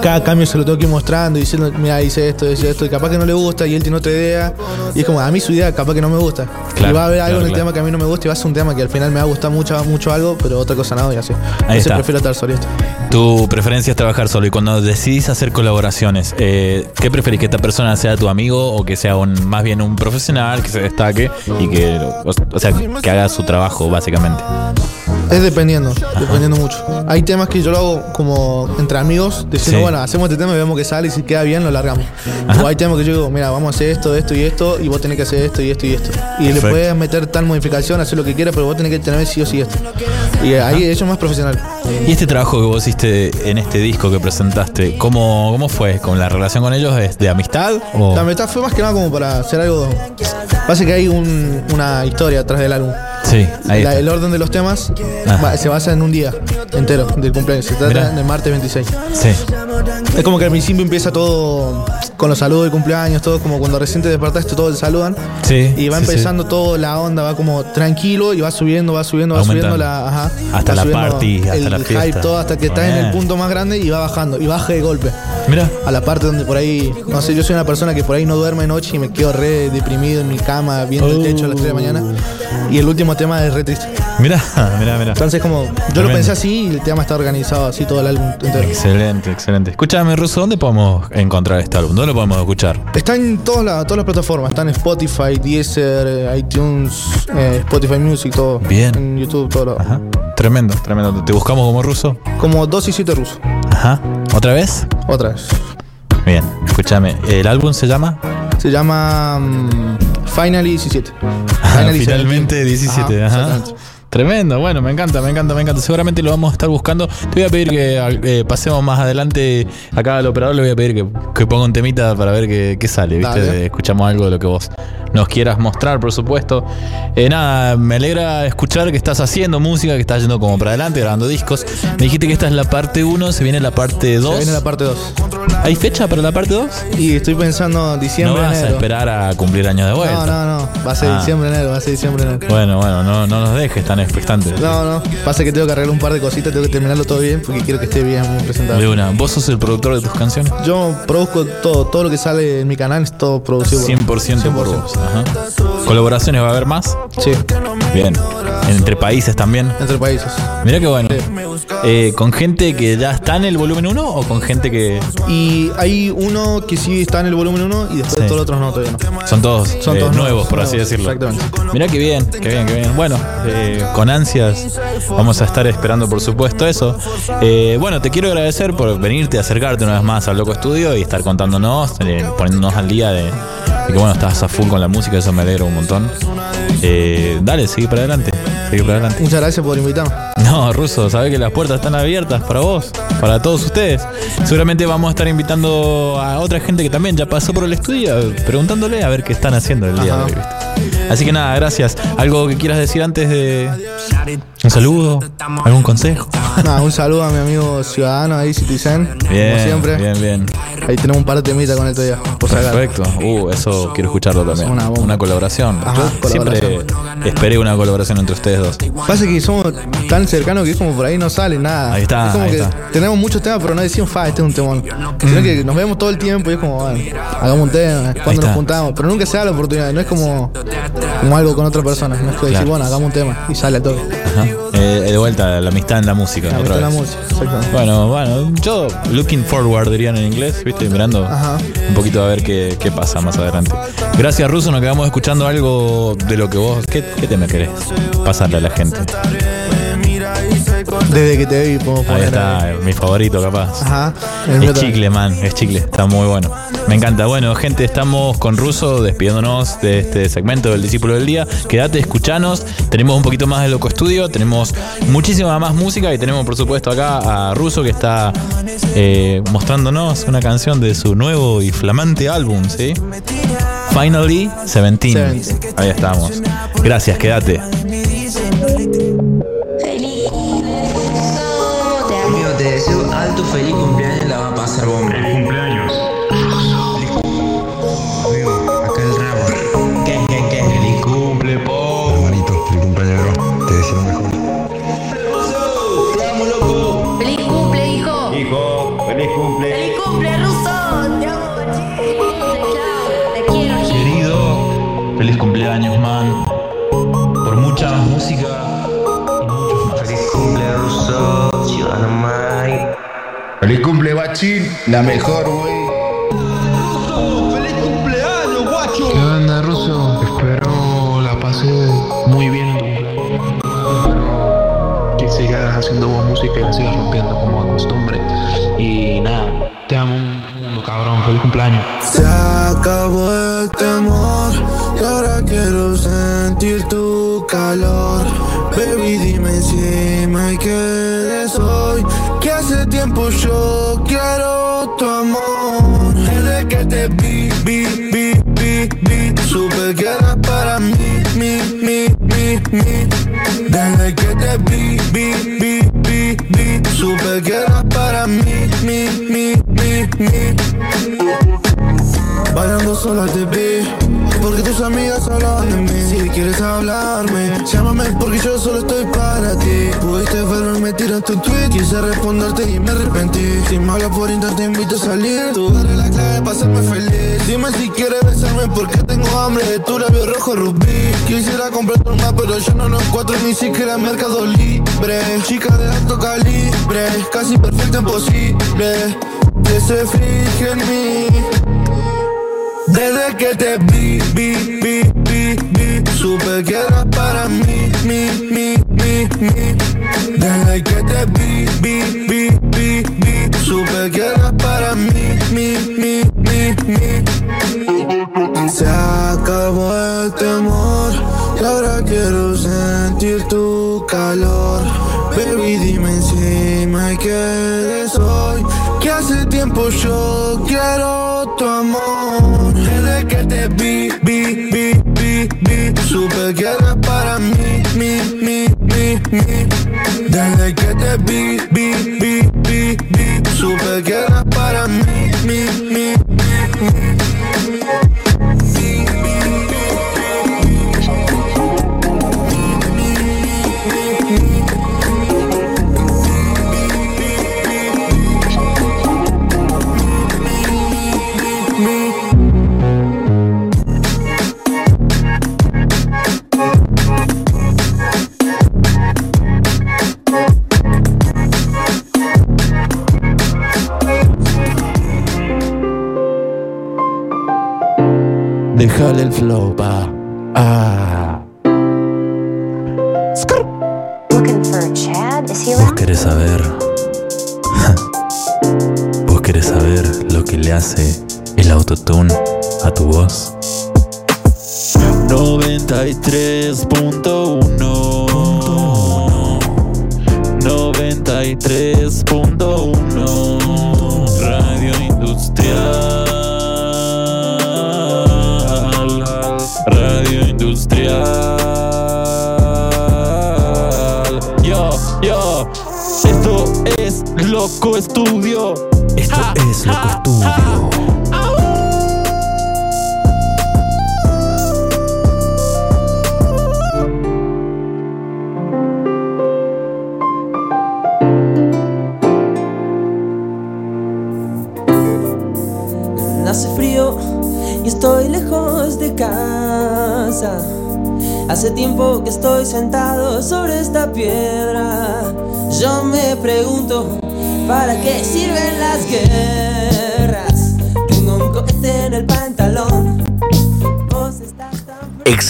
cada cambio se lo tengo que ir mostrando y diciendo, mira, hice esto, hice esto, y capaz que no le gusta y él tiene otra idea. Y es como, a mí su idea capaz que no me gusta. Claro, y va a haber algo claro, en el claro. tema que a mí no me gusta y va a ser un tema que al final me va a gustar mucho, mucho algo, pero otra cosa no, y así. Entonces está. prefiero estar solista. Tu preferencia es trabajar solo y cuando decidís hacer colaboraciones, eh, ¿qué preferís? ¿Que esta persona sea tu amigo o que sea un, más bien un profesional que se destaque y que, o, o sea, que haga su trabajo básicamente? Es dependiendo, dependiendo mucho. Hay temas que yo lo hago como entre amigos, diciendo, Sí. bueno, hacemos este tema y vemos que sale y si queda bien lo largamos. O hay temas que yo digo, mira, vamos a hacer esto, esto y esto, y vos tenés que hacer esto y esto y esto. Y Perfecto. le puedes meter tal modificación, hacer lo que quieras, pero vos tenés que tener sí o sí esto. Y ahí eso es más profesional. Y este trabajo que vos hiciste en este disco que presentaste, ¿cómo, cómo fue? ¿Con la relación con ellos? ¿Es de amistad? O... La mitad fue más que nada como para hacer algo. Pasa que hay un- una historia atrás del álbum. Sí, ahí La- está. el orden de los temas va- se basa en un día entero del cumpleaños. Se trata Mirá. del martes 26. Sí. Es como que al principio empieza todo con los saludos de cumpleaños, todo como cuando recién te despertaste, todos te saludan. Sí. Y va sí, sí. empezando todo la onda, va como tranquilo y va subiendo, va subiendo, va Aumentando. subiendo la. Ajá, Hasta la party, hasta el la fiesta. hype, todo hasta que estás en el punto más grande y va bajando. Y baja de golpe. Mira. A la parte donde por ahí, no sé, yo soy una persona que por ahí no duerme de noche y me quedo re deprimido en mi cama viendo el techo a las 3 de la mañana. Y el último tema es re triste. Mira, mira, mira. Entonces, como, yo lo pensé así y el tema está organizado así todo el álbum entero. Excelente, excelente. Escúchame, Russo, ¿dónde podemos encontrar este álbum? ¿Dónde lo podemos escuchar? Está en todas las, todas las plataformas. Está en Spotify, Deezer, eh, iTunes, eh, Spotify Music, todo. Bien. En YouTube, todo. lo- Tremendo, tremendo. ¿Te buscamos como ruso? Como 2 y 7 rusos. Ajá. ¿Otra vez? Otra vez. Bien, escúchame. ¿El álbum se llama? Se llama mm, Finally 17. Finalmente 17, ajá. Tremendo, bueno, me encanta, me encanta, me encanta. Seguramente lo vamos a estar buscando. Te voy a pedir que eh, pasemos más adelante. Acá al operador le voy a pedir que, que ponga un temita para ver qué, qué sale, ¿viste? Dale. Escuchamos algo de lo que vos nos quieras mostrar, por supuesto. Eh, nada, me alegra escuchar que estás haciendo música, que estás yendo como para adelante, grabando discos. Me dijiste que esta es la parte 1, se viene la parte 2. Se viene la parte 2. ¿Hay fecha para la parte 2? Y estoy pensando No diciembre, vas a esperar a cumplir años de vuelta. No, no, no. Va a ser Ah. diciembre, enero. Va a ser diciembre, enero. Bueno, bueno, no, no nos dejes tan expectantes. No, no. Pasa que tengo que arreglar un par de cositas, tengo que terminarlo todo bien porque quiero que esté bien De presentado. una. ¿Vos sos el productor de tus canciones? Yo produzco todo, todo lo que sale en mi canal es todo producido. por mí. 100% por vos. Ajá. ¿Colaboraciones va a haber más? Sí, Bien. ¿Entre países también? entre países. Mirá qué bueno. Eh, ¿Con gente que ya está en el volumen 1 o con gente que Y hay uno que sí está en el volumen 1 y después Sí. todos los otros no, todavía no. son todos, Son eh, todos nuevos, por así decirlo? Exactamente. Mirá qué bien, qué bien, qué bien. Bueno, eh, con ansias vamos a estar esperando, por supuesto, eso. Eh, bueno, te quiero agradecer por venirte, acercarte una vez más al Loco Estudio y estar contándonos, eh, poniéndonos al día de, de que, bueno, estás a full con la música, eso me alegra un montón. Eh, dale, sigue para adelante, sigue para adelante. Muchas gracias por invitarme. No, Ruso, sabes que las puertas están abiertas para vos, para todos ustedes. Seguramente vamos a estar invitando a otra gente que también ya pasó por el estudio, preguntándole a ver qué están haciendo el día de hoy. ¿viste? Así que nada, gracias. ¿Algo que quieras decir antes de un saludo? ¿Algún consejo? Nada, un saludo a mi amigo ciudadano ahí, Citizen. como Bien, siempre. bien, bien. Ahí tenemos un par de temitas con esto ya. Perfecto. Uh, eso quiero escucharlo también. Una Una, colaboración. Ajá, Yo siempre esperé una colaboración entre ustedes dos. Pasa que somos tan cercanos que es como por ahí no sale nada. Ahí está, Es como ahí que está. tenemos muchos temas, pero no decimos, fa, este es un temón. Sino que nos vemos todo el tiempo y es como, bueno, hagamos un tema, cuando nos juntamos. Pero nunca se da la oportunidad, no es como, como algo con otra persona. No es que decir, bueno, hagamos un tema y sale a todo. Ajá. Eh, de vuelta, la amistad en la música. La otra la. Bueno, bueno, yo looking forward dirían en inglés, viste, mirando Ajá. un poquito a ver qué, qué pasa más adelante. Gracias Ruso, nos quedamos escuchando algo de lo que vos, ¿qué, qué tema querés pasarle a la gente? Desde que te vi, podemos Ahí poner. está, mi favorito capaz. Ajá. Es chicle, man, es chicle, está muy bueno. Me encanta. Bueno, gente, estamos con Ruso despidiéndonos de este segmento del Discípulo del Día. Quédate, escuchanos. Tenemos un poquito más de Loco Estudio, tenemos muchísima más música y tenemos, por supuesto, acá a Ruso que está eh, mostrándonos una canción de su nuevo y flamante álbum, ¿sí? Finally 17. Ahí estamos. Gracias, quédate. Deseo alto feliz cumpleaños, la va a pasar bomba. Feliz cumpleaños. Amigo, acá el ramo. ¿Qué, qué, qué? Feliz cumple, po. Hermanito, feliz cumpleaños, bro. Te deseo lo mejor. Te amo, loco. ¡Feliz cumple, hijo! Hijo, feliz cumple. ¡Feliz cumple, Ruso! ¡Te amo, Te quiero, Querido, feliz cumpleaños, man. Por mucha más música. Feliz cumple, Ruso. Ciudadano Mike. Feliz cumple, Bachín. La mejor, güey. ¿Qué onda, Ruso? Espero la pase muy bien cumpleaños. Que sigas haciendo buena música y la sigas rompiendo como de costumbre. Y nada, te amo cabrón. Feliz cumpleaños. Se acabó el temor y ahora quiero sentir tu calor. Baby, dime si me quieres hoy. Que hace tiempo yo quiero tu amor. Desde que te vi, vi, vi, vi, vi, supe que eras para mí, mi, mi, mi. mi. Desde que te vi, vi, vi, vi, vi. Supe que eras para mí, mi, mi, Bailando sola te vi Porque tus amigas hablaban de mí. Si quieres hablarme Llámame porque yo solo estoy para ti. Pudiste verme, tiraste un tweet Quise responderte y me arrepentí. Si me hablas por internet te invito a salir. Tú dale la clave para hacerme feliz. Dime si quieres besarme porque tengo hambre. De tu labio rojo rubí. Quisiera comprar más pero yo no lo encuentro Ni siquiera en Mercado Libre. Chica de alto calibre Casi perfecta imposible Que se fije en mí. Desde que te vi, vi, vi, vi, vi Supe que eras para mí, mi, mi, mi, mi. Desde que te vi, vi, vi, vi, vi Supe que eras para mí, mi, mi, mi, mi. Se acabó el temor Y ahora quiero sentir tu calor. Baby, dime encima que eres hoy hace tiempo yo quiero tu amor. Desde que te vi, vi, vi, vi, vi Supe que eras para mí, mi, mi, mi, mi. Desde que te vi, vi, vi, vi, vi Supe que eras para mí, mi, mi, mi, Khalil Flow by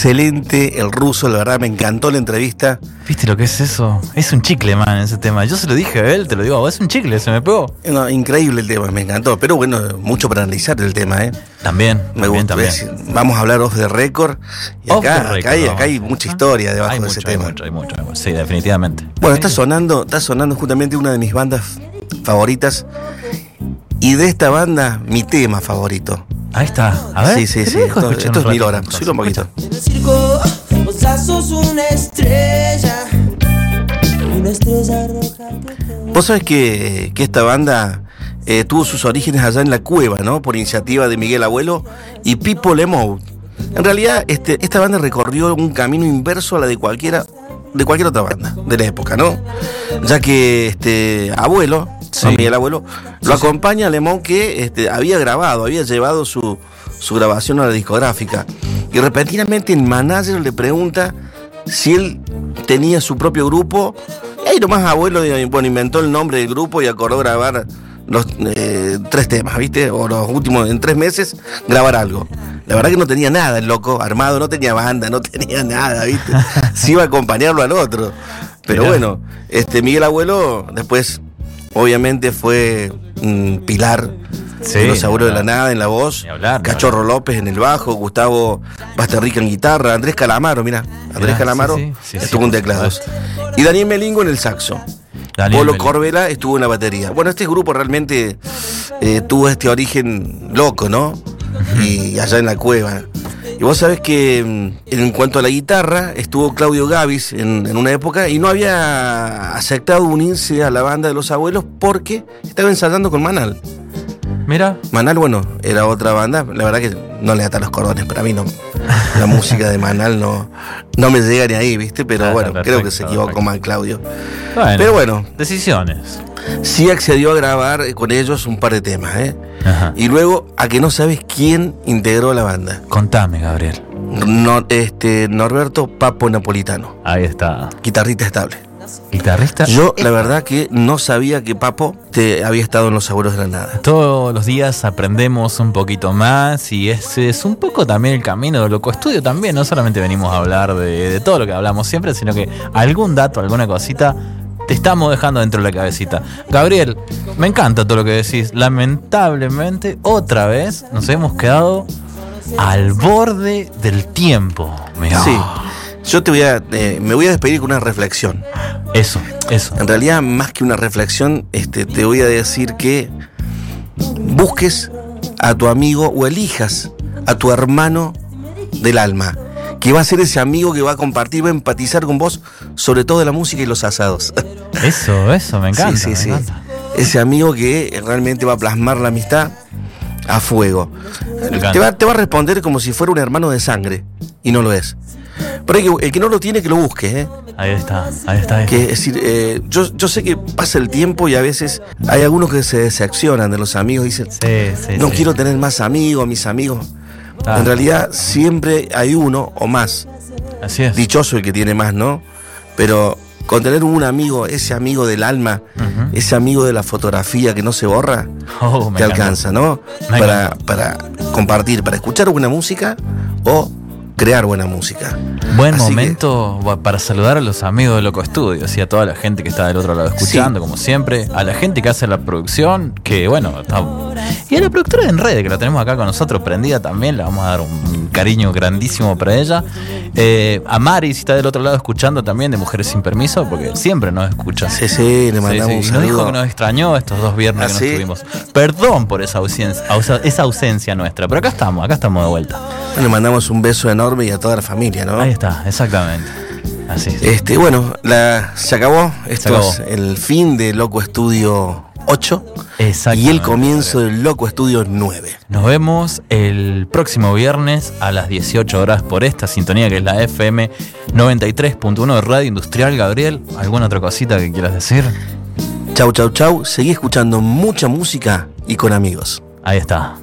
Excelente el ruso, la verdad me encantó la entrevista. ¿Viste lo que es eso? Es un chicle, man, ese tema. Yo se lo dije a él, te lo digo es un chicle, se me pegó. No, increíble el tema, me encantó. Pero bueno, mucho para analizar el tema, ¿eh? También, Me también, también. Vamos a hablar off the record. Y Off acá, the record, acá hay, acá hay mucha historia debajo Hay de mucho, ese hay tema. mucho, hay mucho, hay mucho. Sí, definitivamente. Bueno, está sonando, está sonando justamente una de mis bandas favoritas. Y de esta banda, mi tema favorito. Ahí está. A ver. Sí, sí, sí. Esto, esto es mil ratito, horas. entonces. Subilo un poquito. en el circo. Vos sos una estrella. Una estrella roja Vos sabés que, que esta banda eh, tuvo sus orígenes allá en la cueva, ¿no? Por iniciativa de Miguel Abuelo y Pipo Lemou. En realidad, este, esta banda recorrió un camino inverso a la de cualquiera de cualquier otra banda de la época, ¿no? Ya que este abuelo, Sí. ¿no? Miguel Abuelo, lo acompaña a Lemón que este, había grabado, había llevado su, su grabación a la discográfica. Y repentinamente el manager le pregunta si él tenía su propio grupo. Y ahí nomás abuelo eh, bueno, inventó el nombre del grupo y acordó grabar los eh, tres temas, ¿viste? O los últimos, en tres meses, grabar algo. La verdad que no tenía nada el loco, armado, no tenía banda, no tenía nada, ¿viste? Se iba a acompañarlo al otro. Pero Mirá. bueno, este Miguel Abuelo después obviamente fue un pilar Sí, de los abuelos de la nada en la voz, hablar, Cachorro López en el bajo, Gustavo Basterrica en guitarra, Andrés Calamaro, mira, Andrés Mirá, Calamaro sí, sí, estuvo en teclados. Y Daniel Melingo en el saxo. Daniel Polo. Corbela estuvo en la batería. Bueno, este grupo realmente eh, tuvo este origen loco, ¿no? Y allá en la cueva. Y vos sabés que mm, en cuanto a la guitarra, estuvo Claudio Gavis en, en una época y no había aceptado unirse a la banda de los abuelos porque estaba ensayando con Manal. Mira. Manal, bueno, era otra banda. La verdad que no le ata los cordones. Para mí no. La música de Manal no, no me llega ni ahí, ¿viste? Pero bueno, creo que se equivocó mal Claudio. Bueno, Pero bueno. Decisiones. Sí accedió a grabar con ellos un par de temas, ¿eh? Y luego a que no sabes quién integró la banda. Contame, Gabriel. No, este, Norberto Papo Napolitano. Ahí está. Guitarrista estable. Guitarrista. Yo, la verdad, que no sabía que Papo te había estado en los abuelos de la nada. Todos los días aprendemos un poquito más y ese es un poco también el camino de Loco Estudio también. No solamente venimos a hablar de, de todo lo que hablamos siempre, sino que algún dato, alguna cosita te estamos dejando dentro de la cabecita. Gabriel, me encanta todo lo que decís. Lamentablemente, otra vez nos hemos quedado al borde del tiempo. Mirá. Sí. Yo te voy a, eh, me voy a despedir con una reflexión. Eso, eso. En realidad, más que una reflexión, este, te voy a decir que busques a tu amigo o elijas a tu hermano del alma, que va a ser ese amigo que va a compartir, va a empatizar con vos, sobre todo de la música y los asados. Eso, eso, me encanta. Sí, sí, me sí. encanta. Ese amigo que realmente va a plasmar la amistad a fuego. encanta. Te va, te va a responder como si fuera un hermano de sangre, y no lo es. Pero hay que- el que no lo tiene, que lo busque, ¿eh? Ahí está, ahí está. ahí. Que, es decir, eh, yo, yo sé que pasa el tiempo y a veces hay algunos que se decepcionan de los amigos, dicen, sí, no sí. quiero tener más amigos, mis amigos. Ah. En realidad siempre hay uno o más. Así es. Dichoso el que tiene más, ¿no? Pero con tener un amigo, ese amigo del alma, ese amigo de la fotografía que no se borra, Oh, te encanta. alcanza, ¿no? Me Para, para compartir, para escuchar buena música o crear buena música. Buen Así momento para saludar a los amigos de Loco Estudio, y a toda la gente que está del otro lado escuchando, como siempre, a la gente que hace la producción, que bueno, está- y a la productora en red, que la tenemos acá con nosotros, prendida también, le vamos a dar un cariño grandísimo para ella. Eh, a Mari, si está del otro lado escuchando también, de Mujeres Sin Permiso, porque siempre nos escucha. Sí, sí, le mandamos un Y nos dijo saludo. que nos extrañó estos dos viernes ¿Ah, que no sí? estuvimos. Perdón por esa ausencia, esa ausencia nuestra, pero acá estamos, acá estamos de vuelta. Le mandamos un beso enorme y a toda la familia, ¿no? Ahí está, exactamente. Así es. Este, bueno, la, se acabó. Esto acabó. es el fin de Loco Estudio 8 y el comienzo del Loco Estudio 9. Nos vemos el próximo viernes a las 18 horas por esta sintonía que es la FM 93.1 de Radio Industrial. Gabriel, ¿alguna otra cosita que quieras decir? Chau, chau, chau. Seguí escuchando mucha música y con amigos. Ahí está.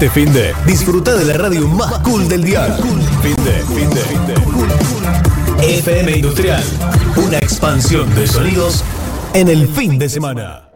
Este fin de, disfruta de la radio más cool del día. Fin de, fin de, fin de. FM Industrial, una expansión de sonidos en el fin de semana.